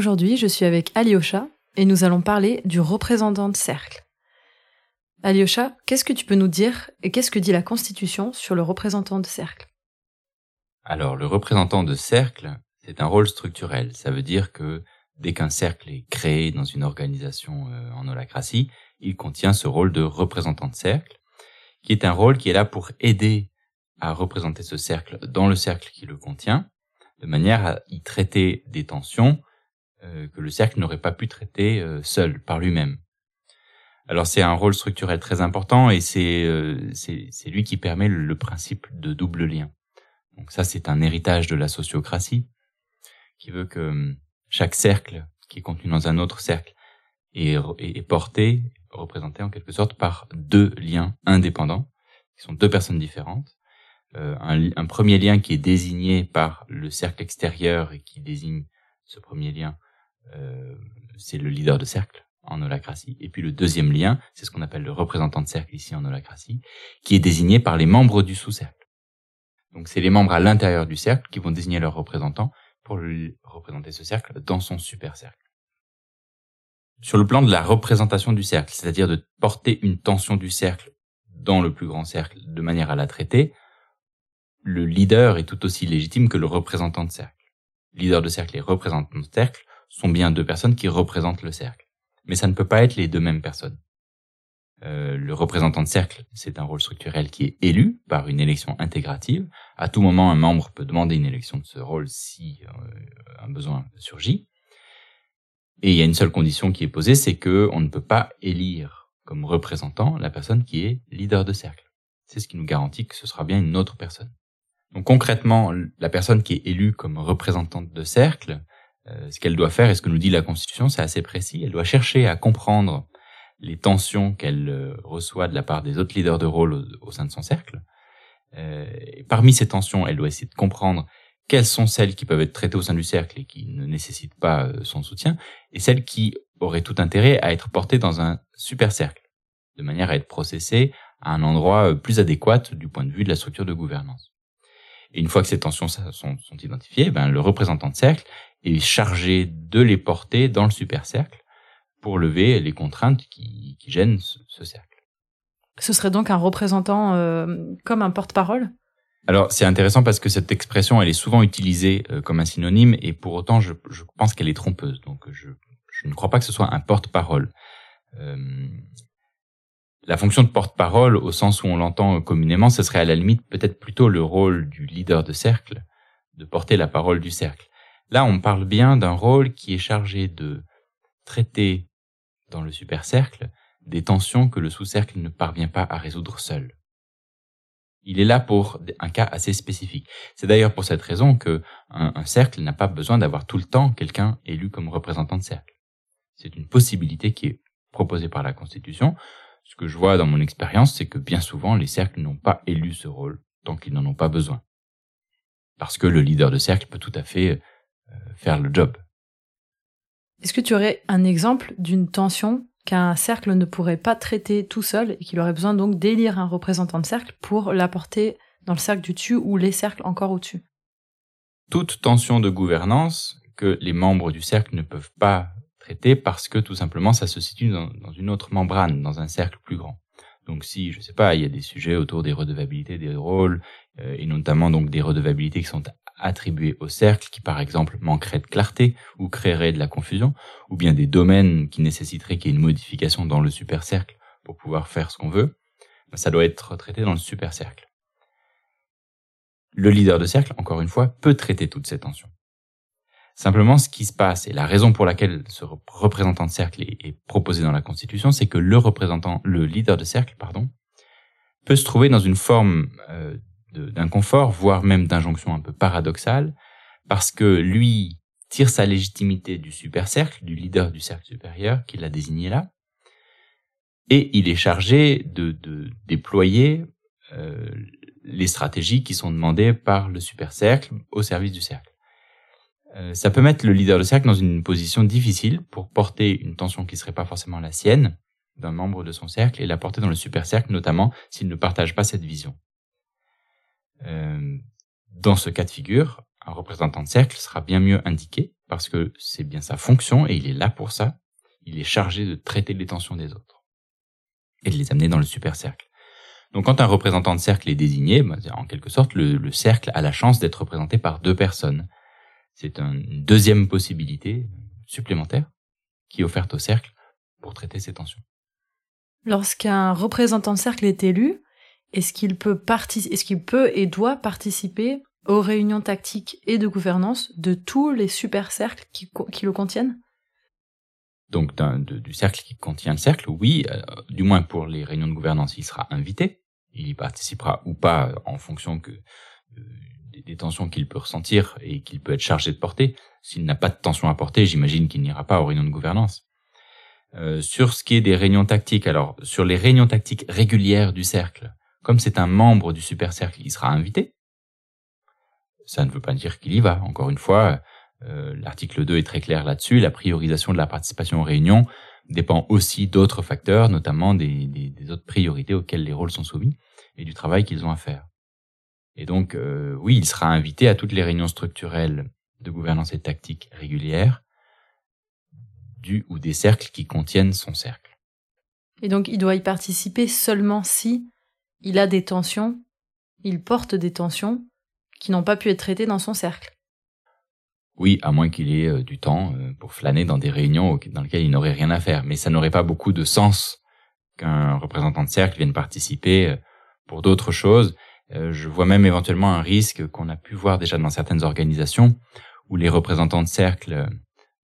Aujourd'hui, je suis avec Alyosha et nous allons parler du représentant de cercle. Alyosha, qu'est-ce que tu peux nous dire et qu'est-ce que dit la Constitution sur le représentant de cercle? Alors, le représentant de cercle, c'est un rôle structurel. Ça veut dire que dès qu'un cercle est créé dans une organisation euh, en holacratie, il contient ce rôle de représentant de cercle, qui est un rôle qui est là pour aider à représenter ce cercle dans le cercle qui le contient, de manière à y traiter des tensions que le cercle n'aurait pas pu traiter euh, seul, par lui-même. Alors c'est un rôle structurel très important et c'est c'est lui qui permet le, principe de double lien. Donc ça c'est un héritage de la sociocratie qui veut que chaque cercle qui est contenu dans un autre cercle est, est, porté, représenté en quelque sorte par deux liens indépendants, qui sont deux personnes différentes. Euh, un, un, premier lien qui est désigné par le cercle extérieur et qui désigne ce premier lien, euh, c'est le leader de cercle en holacratie. Et puis le deuxième lien, c'est ce qu'on appelle le représentant de cercle ici en holacratie, qui est désigné par les membres du sous-cercle. Donc c'est les membres à l'intérieur du cercle qui vont désigner leur représentant pour lui représenter ce cercle dans son super cercle. Sur le plan de la représentation du cercle, c'est-à-dire de porter une tension du cercle dans le plus grand cercle de manière à la traiter, le leader est tout aussi légitime que le représentant de cercle. Leader de cercle et représentant de cercle sont bien deux personnes qui représentent le cercle. Mais ça ne peut pas être les deux mêmes personnes. Euh, le représentant de cercle, c'est un rôle structurel qui est élu par une élection intégrative. À tout moment, un membre peut demander une élection de ce rôle si euh, un besoin surgit. Et il y a une seule condition qui est posée, c'est que on ne peut pas élire comme représentant la personne qui est leader de cercle. C'est ce qui nous garantit que ce sera bien une autre personne. Donc concrètement, la personne qui est élue comme représentante de cercle, ce qu'elle doit faire et ce que nous dit la Constitution, c'est assez précis. Elle doit chercher à comprendre les tensions qu'elle euh, reçoit de la part des autres leaders de rôle au, sein de son cercle. Euh, parmi ces tensions, elle doit essayer de comprendre quelles sont celles qui peuvent être traitées au sein du cercle et qui ne nécessitent pas euh, son soutien, et celles qui auraient tout intérêt à être portées dans un super cercle, de manière à être processées à un endroit plus adéquat du point de vue de la structure de gouvernance. Et une fois que ces tensions sont, sont identifiées, ben, le représentant de cercle est chargé de les porter dans le super cercle pour lever les contraintes qui, qui gênent ce, cercle. Ce serait donc un représentant euh, comme un porte-parole? Alors c'est intéressant parce que cette expression elle est souvent utilisée euh, comme un synonyme et pour autant je, je pense qu'elle est trompeuse donc je, je, ne crois pas que ce soit un porte-parole. Euh, la fonction de porte-parole au sens où on l'entend communément ce serait à la limite peut-être plutôt le rôle du leader de cercle de porter la parole du cercle. Là on parle bien d'un rôle qui est chargé de traiter dans le supercercle des tensions que le sous-cercle ne parvient pas à résoudre seul. Il est là pour un cas assez spécifique. C'est d'ailleurs pour cette raison que un, cercle n'a pas besoin d'avoir tout le temps quelqu'un élu comme représentant de cercle. C'est une possibilité qui est proposée par la Constitution. Ce que je vois dans mon expérience, c'est que bien souvent, les cercles n'ont pas élu ce rôle tant qu'ils n'en ont pas besoin. Parce que le leader de cercle peut tout à fait euh, faire le job. Est-ce que tu aurais un exemple d'une tension qu'un cercle ne pourrait pas traiter tout seul et qu'il aurait besoin donc d'élire un représentant de cercle pour l'apporter dans le cercle du dessus ou les cercles encore au-dessus? Toute tension de gouvernance que les membres du cercle ne peuvent pas parce que tout simplement ça se situe dans, une autre membrane, dans un cercle plus grand. Donc si, je sais pas, il y a des sujets autour des redevabilités des rôles, euh, et notamment donc des redevabilités qui sont attribués au cercle qui, par exemple, manquerait de clarté ou créerait de la confusion, ou bien des domaines qui nécessiteraient qu'il y ait une modification dans le super cercle pour pouvoir faire ce qu'on veut, ben, ça doit être traité dans le super cercle. Le leader de cercle, encore une fois, peut traiter toutes ces tensions. Simplement, ce qui se passe, et la raison pour laquelle ce représentant de cercle est, proposé dans la Constitution, c'est que le représentant, le leader de cercle, pardon, peut se trouver dans une forme euh, d'inconfort, voire même d'injonction un peu paradoxale, parce que lui tire sa légitimité du super cercle, du leader du cercle supérieur, qu'il a désigné là, et il est chargé de, déployer euh, les stratégies qui sont demandées par le super cercle au service du cercle. Euh, ça peut mettre le leader de cercle dans une position difficile pour porter une tension qui serait pas forcément la sienne d'un membre de son cercle et la porter dans le super cercle, notamment s'il ne partage pas cette vision. Euh, dans ce cas de figure, un représentant de cercle sera bien mieux indiqué parce que c'est bien sa fonction et il est là pour ça. Il est chargé de traiter les tensions des autres et de les amener dans le super cercle. Donc quand un représentant de cercle est désigné, bah, en quelque sorte, le, cercle a la chance d'être représenté par deux personnes. C'est une deuxième possibilité supplémentaire qui est offerte au cercle pour traiter ces tensions. Lorsqu'un représentant de cercle est élu, est-ce qu'il peut, est qu'il peut et doit participer aux réunions tactiques et de gouvernance de tous les super cercles qui, le contiennent? Donc du cercle qui contient le cercle, oui, euh, du moins pour les réunions de gouvernance, il sera invité. Il y participera ou pas en fonction que euh, des, tensions qu'il peut ressentir et qu'il peut être chargé de porter. S'il n'a pas de tension à porter, j'imagine qu'il n'ira pas aux réunions de gouvernance. Euh, sur ce qui est des réunions tactiques, alors sur les réunions tactiques régulières du cercle, comme c'est un membre du super cercle, il sera invité. Ça ne veut pas dire qu'il y va. Encore une fois, euh, l'article 2 est très clair là-dessus. La priorisation de la participation aux réunions dépend aussi d'autres facteurs, notamment des, des, autres priorités auxquelles les rôles sont soumis et du travail qu'ils ont à faire. Et donc, euh, oui, il sera invité à toutes les réunions structurelles de gouvernance et de tactique régulières du ou des cercles qui contiennent son cercle. Et donc, il doit y participer seulement si il a des tensions, il porte des tensions qui n'ont pas pu être traitées dans son cercle. Oui, à moins qu'il ait euh, du temps euh, pour flâner dans des réunions dans lesquelles il n'aurait rien à faire. Mais ça n'aurait pas beaucoup de sens qu'un représentant de cercle vienne participer pour d'autres choses. Je vois même éventuellement un risque qu'on a pu voir déjà dans certaines organisations où les représentants de cercle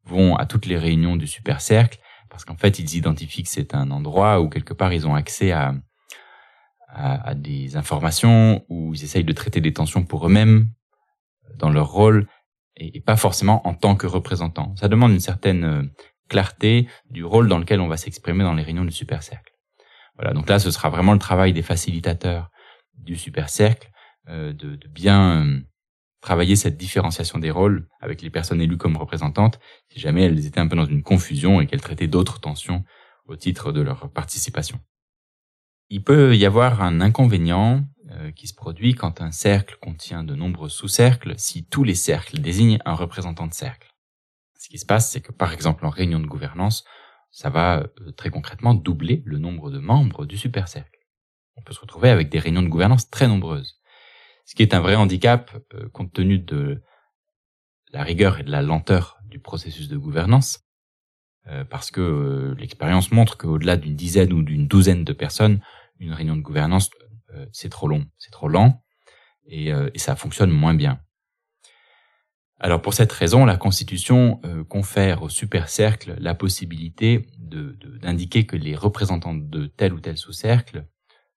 vont à toutes les réunions du super cercle parce qu'en fait ils identifient que c'est un endroit où quelque part ils ont accès à, à, des informations, où ils essayent de traiter des tensions pour eux-mêmes dans leur rôle et, pas forcément en tant que représentant. Ça demande une certaine euh, clarté du rôle dans lequel on va s'exprimer dans les réunions du super cercle. Voilà, donc là ce sera vraiment le travail des facilitateurs du super cercle euh, de, bien euh, travailler cette différenciation des rôles avec les personnes élues comme représentantes, si jamais elles étaient un peu dans une confusion et qu'elles traitaient d'autres tensions au titre de leur participation. Il peut y avoir un inconvénient euh, qui se produit quand un cercle contient de nombreux sous-cercles si tous les cercles désignent un représentant de cercle. Ce qui se passe, c'est que par exemple en réunion de gouvernance, ça va très concrètement doubler le nombre de membres du super-cercle. On peut se retrouver avec des réunions de gouvernance très nombreuses ce qui est un vrai handicap euh, compte tenu de la rigueur et de la lenteur du processus de gouvernance, euh, parce que euh, l'expérience montre qu'au-delà d'une dizaine ou d'une douzaine de personnes, une réunion de gouvernance, c'est trop long, c'est trop lent, et, ça fonctionne moins bien. Alors pour cette raison, la Constitution confère au super cercle la possibilité d'indiquer que les représentants de tel ou tel sous-cercle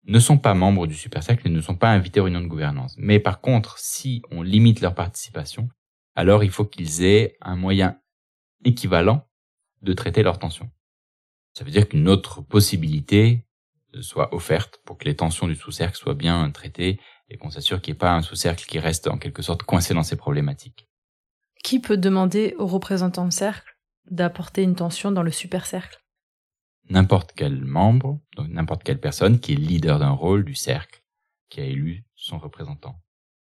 ne sont pas membres du super cercle et ne sont pas invités aux réunions de gouvernance. Mais par contre, si on limite leur participation, alors il faut qu'ils aient un moyen équivalent de traiter leurs tensions. Ça veut dire qu'une autre possibilité soit offerte pour que les tensions du sous-cercle soient bien traitées et qu'on s'assure qu'il n'y ait pas un sous-cercle qui reste en quelque sorte coincé dans ces problématiques. Qui peut demander aux représentants de cercle d'apporter une tension dans le super cercle n'importe quel membre, donc n'importe quelle personne qui est leader d'un rôle du cercle, qui a élu son représentant.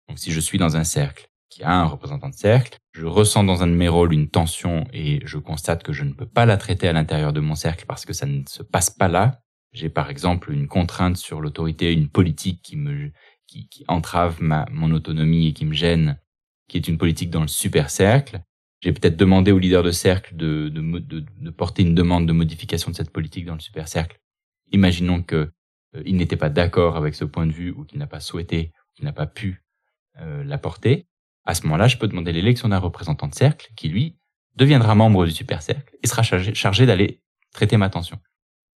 Donc si je suis dans un cercle qui a un représentant de cercle, je ressens dans un de mes rôles une tension et je constate que je ne peux pas la traiter à l'intérieur de mon cercle parce que ça ne se passe pas là. J'ai par exemple une contrainte sur l'autorité, une politique qui me qui, qui entrave ma mon autonomie et qui me gêne, qui est une politique dans le super cercle. J'ai peut-être demandé au leader de cercle de, de, de, de, porter une demande de modification de cette politique dans le super cercle. Imaginons que euh, il n'était pas d'accord avec ce point de vue ou qu'il n'a pas souhaité, qu'il n'a pas pu euh, l'apporter. À ce moment-là, je peux demander l'élection d'un représentant de cercle qui, lui, deviendra membre du super cercle et sera chargé, chargé d'aller traiter ma tension.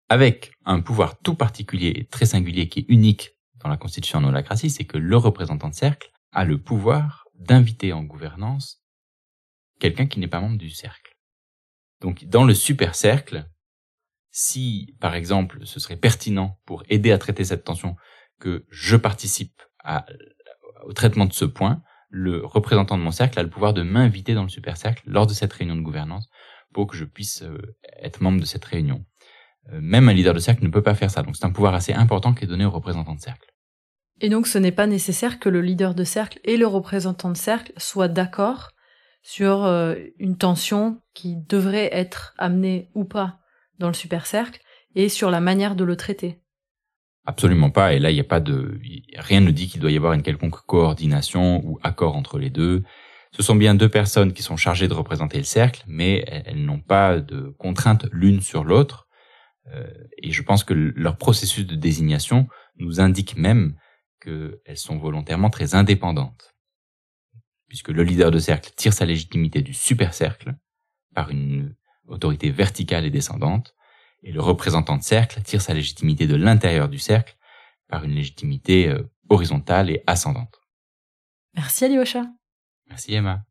Avec un pouvoir tout particulier et très singulier qui est unique dans la constitution en holacratie, c'est que le représentant de cercle a le pouvoir d'inviter en gouvernance quelqu'un qui n'est pas membre du cercle. Donc dans le super cercle, si par exemple ce serait pertinent pour aider à traiter cette tension que je participe au traitement de ce point, le représentant de mon cercle a le pouvoir de m'inviter dans le super cercle lors de cette réunion de gouvernance pour que je puisse euh, être membre de cette réunion. Euh, même un leader de cercle ne peut pas faire ça, donc c'est un pouvoir assez important qui est donné au représentant de cercle. Et donc ce n'est pas nécessaire que le leader de cercle et le représentant de cercle soient d'accord sur euh, une tension qui devrait être amenée ou pas dans le super cercle et sur la manière de le traiter. Absolument pas. Et là, il n'y a pas de, rien ne dit qu'il doit y avoir une quelconque coordination ou accord entre les deux. Ce sont bien deux personnes qui sont chargées de représenter le cercle, mais elles n'ont pas de contrainte l'une sur l'autre. Euh, et je pense que leur processus de désignation nous indique même qu'elles sont volontairement très indépendantes. Puisque le leader de cercle tire sa légitimité du super cercle par une autorité verticale et descendante, et le représentant de cercle tire sa légitimité de l'intérieur du cercle par une légitimité euh, horizontale et ascendante. Merci Alyosha. Merci Emma.